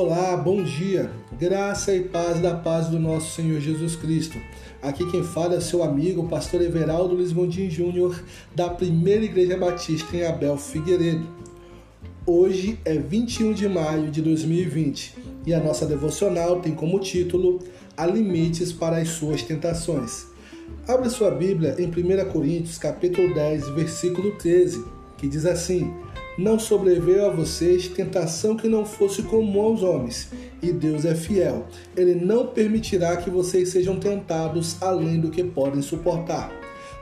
Olá, bom dia. Graça e paz da paz do nosso Senhor Jesus Cristo. Aqui quem fala é seu amigo, pastor Everaldo Luiz Gondim Júnior, da Primeira Igreja Batista em Abel Figueiredo. Hoje é 21 de maio de 2020 e a nossa devocional tem como título Há limites para as suas tentações. Abra sua Bíblia em 1 Coríntios, capítulo 10, versículo 13, que diz assim: não sobreveio a vocês tentação que não fosse comum aos homens, e Deus é fiel. Ele não permitirá que vocês sejam tentados além do que podem suportar.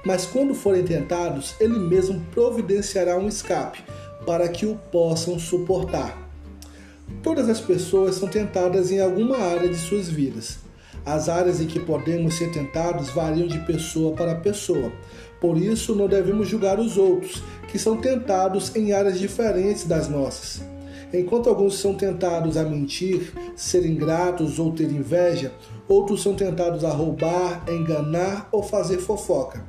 Mas quando forem tentados, Ele mesmo providenciará um escape para que o possam suportar. Todas as pessoas são tentadas em alguma área de suas vidas. As áreas em que podemos ser tentados variam de pessoa para pessoa. Por isso, não devemos julgar os outros, que são tentados em áreas diferentes das nossas. Enquanto alguns são tentados a mentir, ser ingratos ou ter inveja, outros são tentados a roubar, enganar ou fazer fofoca.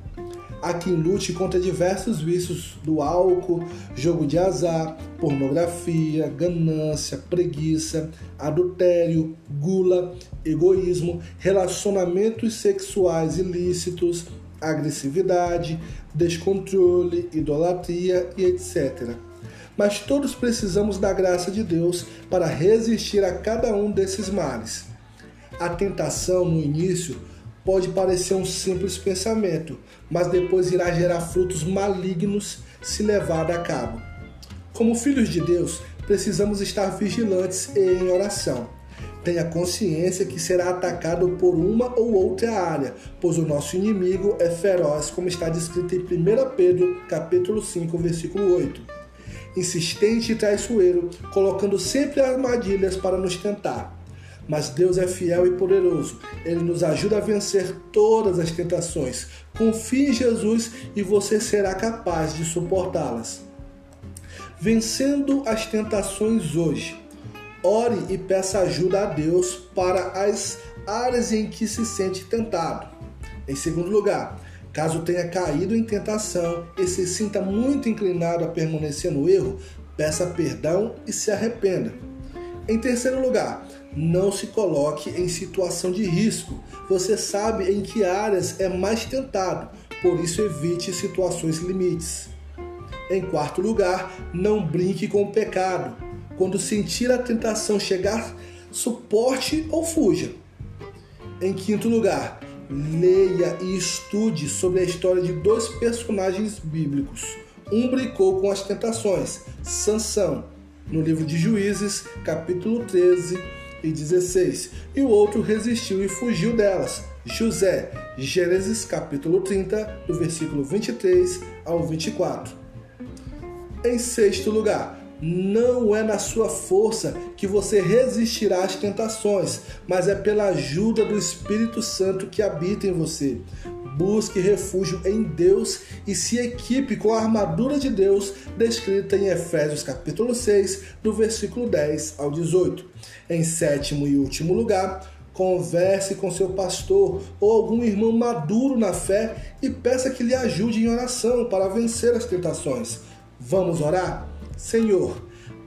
Há quem lute contra diversos vícios do álcool, jogo de azar, pornografia, ganância, preguiça, adultério, gula, egoísmo, relacionamentos sexuais ilícitos, agressividade, descontrole, idolatria e etc. Mas todos precisamos da graça de Deus para resistir a cada um desses males. A tentação no início pode parecer um simples pensamento, mas depois irá gerar frutos malignos se levada a cabo. Como filhos de Deus, precisamos estar vigilantes e em oração. Tenha consciência que será atacado por uma ou outra área, pois o nosso inimigo é feroz, como está descrito em 1 Pedro, capítulo 5, versículo 8. Insistente e traiçoeiro, colocando sempre armadilhas para nos tentar mas Deus é fiel e poderoso. Ele nos ajuda a vencer todas as tentações. Confie em Jesus e você será capaz de suportá-las. Vencendo as tentações hoje. Ore e peça ajuda a Deus para as áreas em que se sente tentado. Em segundo lugar, caso tenha caído em tentação e se sinta muito inclinado a permanecer no erro, peça perdão e se arrependa. Em terceiro lugar, não se coloque em situação de risco. Você sabe em que áreas é mais tentado, por isso evite situações limites. Em quarto lugar, não brinque com o pecado. Quando sentir a tentação chegar, suporte ou fuja. Em quinto lugar, leia e estude sobre a história de dois personagens bíblicos. Um brincou com as tentações, Sansão, no livro de Juízes, capítulo 13, e 16, e o outro resistiu e fugiu delas. José, Gênesis capítulo 30, do versículo 23 ao 24. Em sexto lugar, não é na sua força que você resistirá às tentações, mas é pela ajuda do Espírito Santo que habita em você. Busque refúgio em Deus e se equipe com a armadura de Deus descrita em Efésios capítulo 6, do versículo 10 ao 18. Em sétimo e último lugar, converse com seu pastor ou algum irmão maduro na fé e peça que lhe ajude em oração para vencer as tentações. Vamos orar? Senhor,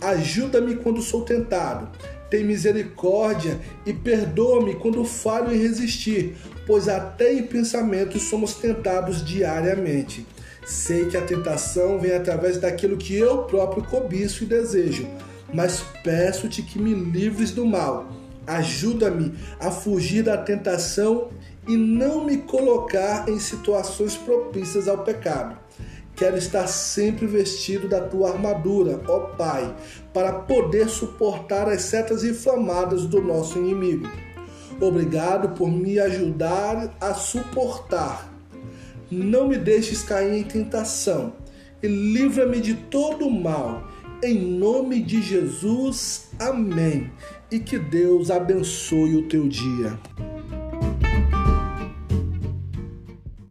ajuda-me quando sou tentado tem misericórdia e perdoa-me quando falho em resistir, pois até em pensamentos somos tentados diariamente. Sei que a tentação vem através daquilo que eu próprio cobiço e desejo, mas peço-te que me livres do mal. Ajuda-me a fugir da tentação e não me colocar em situações propícias ao pecado. Quero estar sempre vestido da tua armadura, ó Pai, para poder suportar as setas inflamadas do nosso inimigo. Obrigado por me ajudar a suportar. Não me deixes cair em tentação e livra-me de todo o mal. Em nome de Jesus, amém. E que Deus abençoe o teu dia.